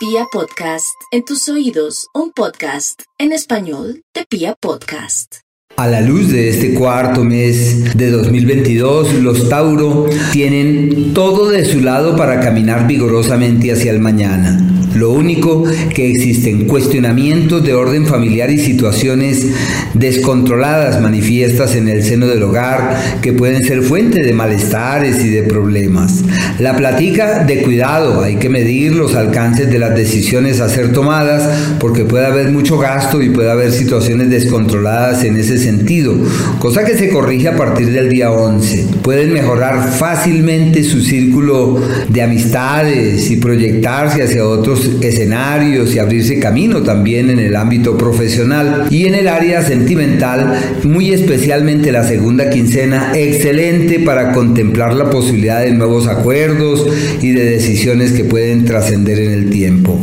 Pia Podcast, en tus oídos, un podcast en español de Pia Podcast. A la luz de este cuarto mes de 2022, los Tauro tienen todo de su lado para caminar vigorosamente hacia el mañana. Lo único que existen cuestionamientos de orden familiar y situaciones descontroladas manifiestas en el seno del hogar que pueden ser fuente de malestares y de problemas. La platica de cuidado, hay que medir los alcances de las decisiones a ser tomadas porque puede haber mucho gasto y puede haber situaciones descontroladas en ese sentido, cosa que se corrige a partir del día 11. Pueden mejorar fácilmente su círculo de amistades y proyectarse hacia otros escenarios y abrirse camino también en el ámbito profesional y en el área sentimental, muy especialmente la segunda quincena, excelente para contemplar la posibilidad de nuevos acuerdos y de decisiones que pueden trascender en el tiempo.